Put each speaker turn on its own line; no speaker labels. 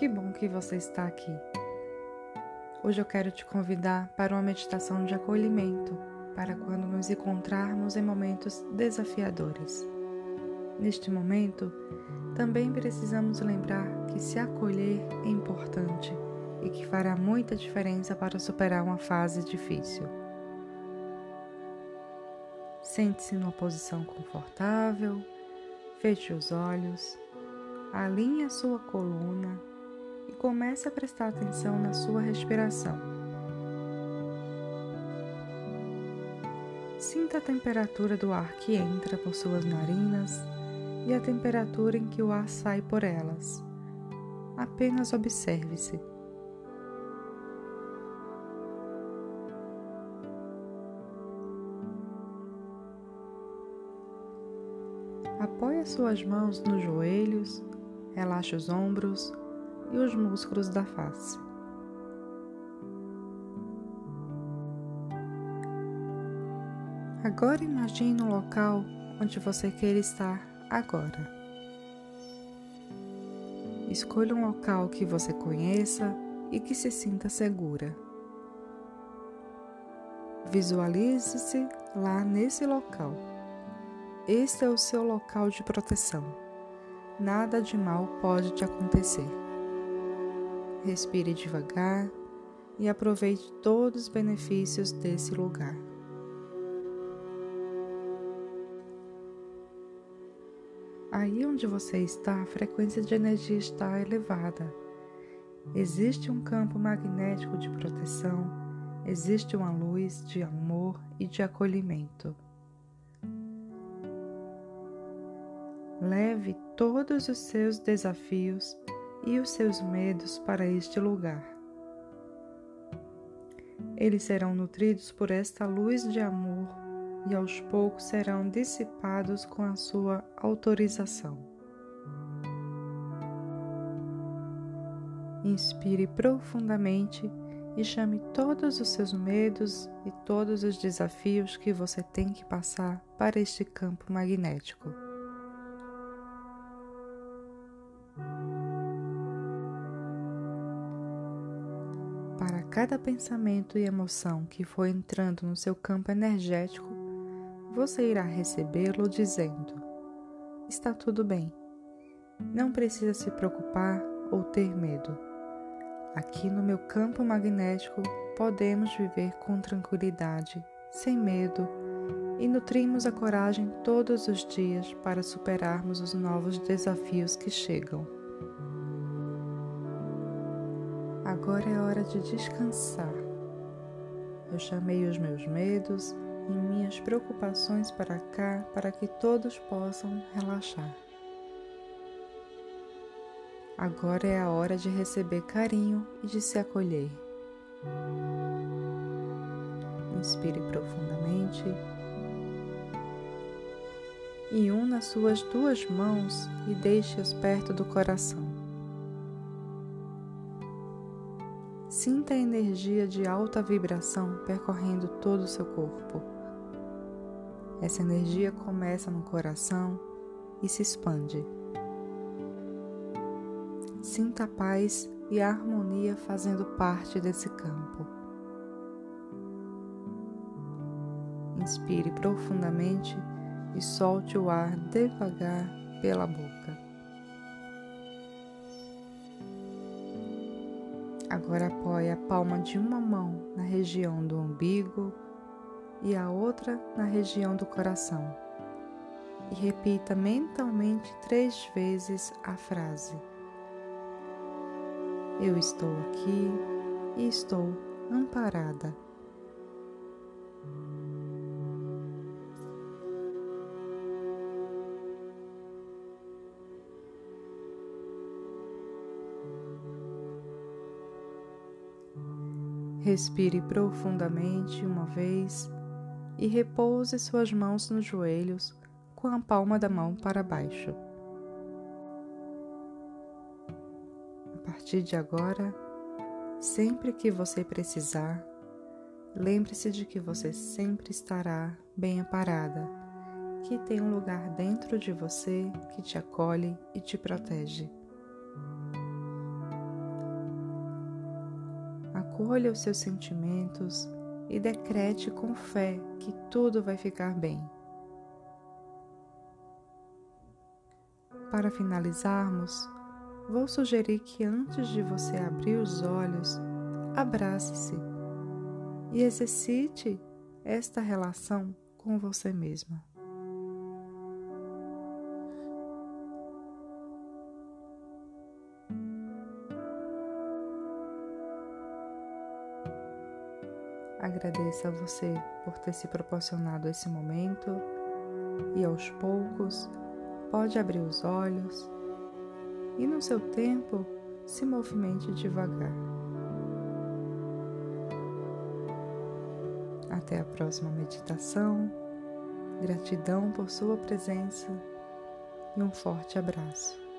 Que bom que você está aqui. Hoje eu quero te convidar para uma meditação de acolhimento para quando nos encontrarmos em momentos desafiadores. Neste momento, também precisamos lembrar que se acolher é importante e que fará muita diferença para superar uma fase difícil. Sente-se numa posição confortável, feche os olhos, alinhe a sua coluna e comece a prestar atenção na sua respiração. Sinta a temperatura do ar que entra por suas narinas e a temperatura em que o ar sai por elas. Apenas observe-se. Apoie suas mãos nos joelhos, relaxe os ombros e os músculos da face. Agora imagine um local onde você queira estar agora. Escolha um local que você conheça e que se sinta segura. Visualize-se lá nesse local. Este é o seu local de proteção. Nada de mal pode te acontecer. Respire devagar e aproveite todos os benefícios desse lugar. Aí onde você está, a frequência de energia está elevada. Existe um campo magnético de proteção, existe uma luz de amor e de acolhimento. Leve todos os seus desafios e os seus medos para este lugar. Eles serão nutridos por esta luz de amor e aos poucos serão dissipados com a sua autorização. Inspire profundamente e chame todos os seus medos e todos os desafios que você tem que passar para este campo magnético. Para cada pensamento e emoção que for entrando no seu campo energético, você irá recebê-lo dizendo: Está tudo bem. Não precisa se preocupar ou ter medo. Aqui no meu campo magnético podemos viver com tranquilidade, sem medo e nutrimos a coragem todos os dias para superarmos os novos desafios que chegam. Agora é hora de descansar. Eu chamei os meus medos e minhas preocupações para cá para que todos possam relaxar. Agora é a hora de receber carinho e de se acolher. Inspire profundamente e una suas duas mãos e deixe-as perto do coração. Sinta a energia de alta vibração percorrendo todo o seu corpo. Essa energia começa no coração e se expande. Sinta a paz e a harmonia fazendo parte desse campo. Inspire profundamente e solte o ar devagar pela boca. Agora apoie a palma de uma mão na região do umbigo e a outra na região do coração. E repita mentalmente três vezes a frase: Eu estou aqui e estou amparada. Respire profundamente uma vez e repouse suas mãos nos joelhos com a palma da mão para baixo. A partir de agora, sempre que você precisar, lembre-se de que você sempre estará bem amparada, que tem um lugar dentro de você que te acolhe e te protege. Acolha os seus sentimentos e decrete com fé que tudo vai ficar bem. Para finalizarmos, vou sugerir que antes de você abrir os olhos, abrace-se e exercite esta relação com você mesma. Agradeço a você por ter se proporcionado esse momento e aos poucos pode abrir os olhos e no seu tempo se movimente devagar. Até a próxima meditação. Gratidão por sua presença e um forte abraço.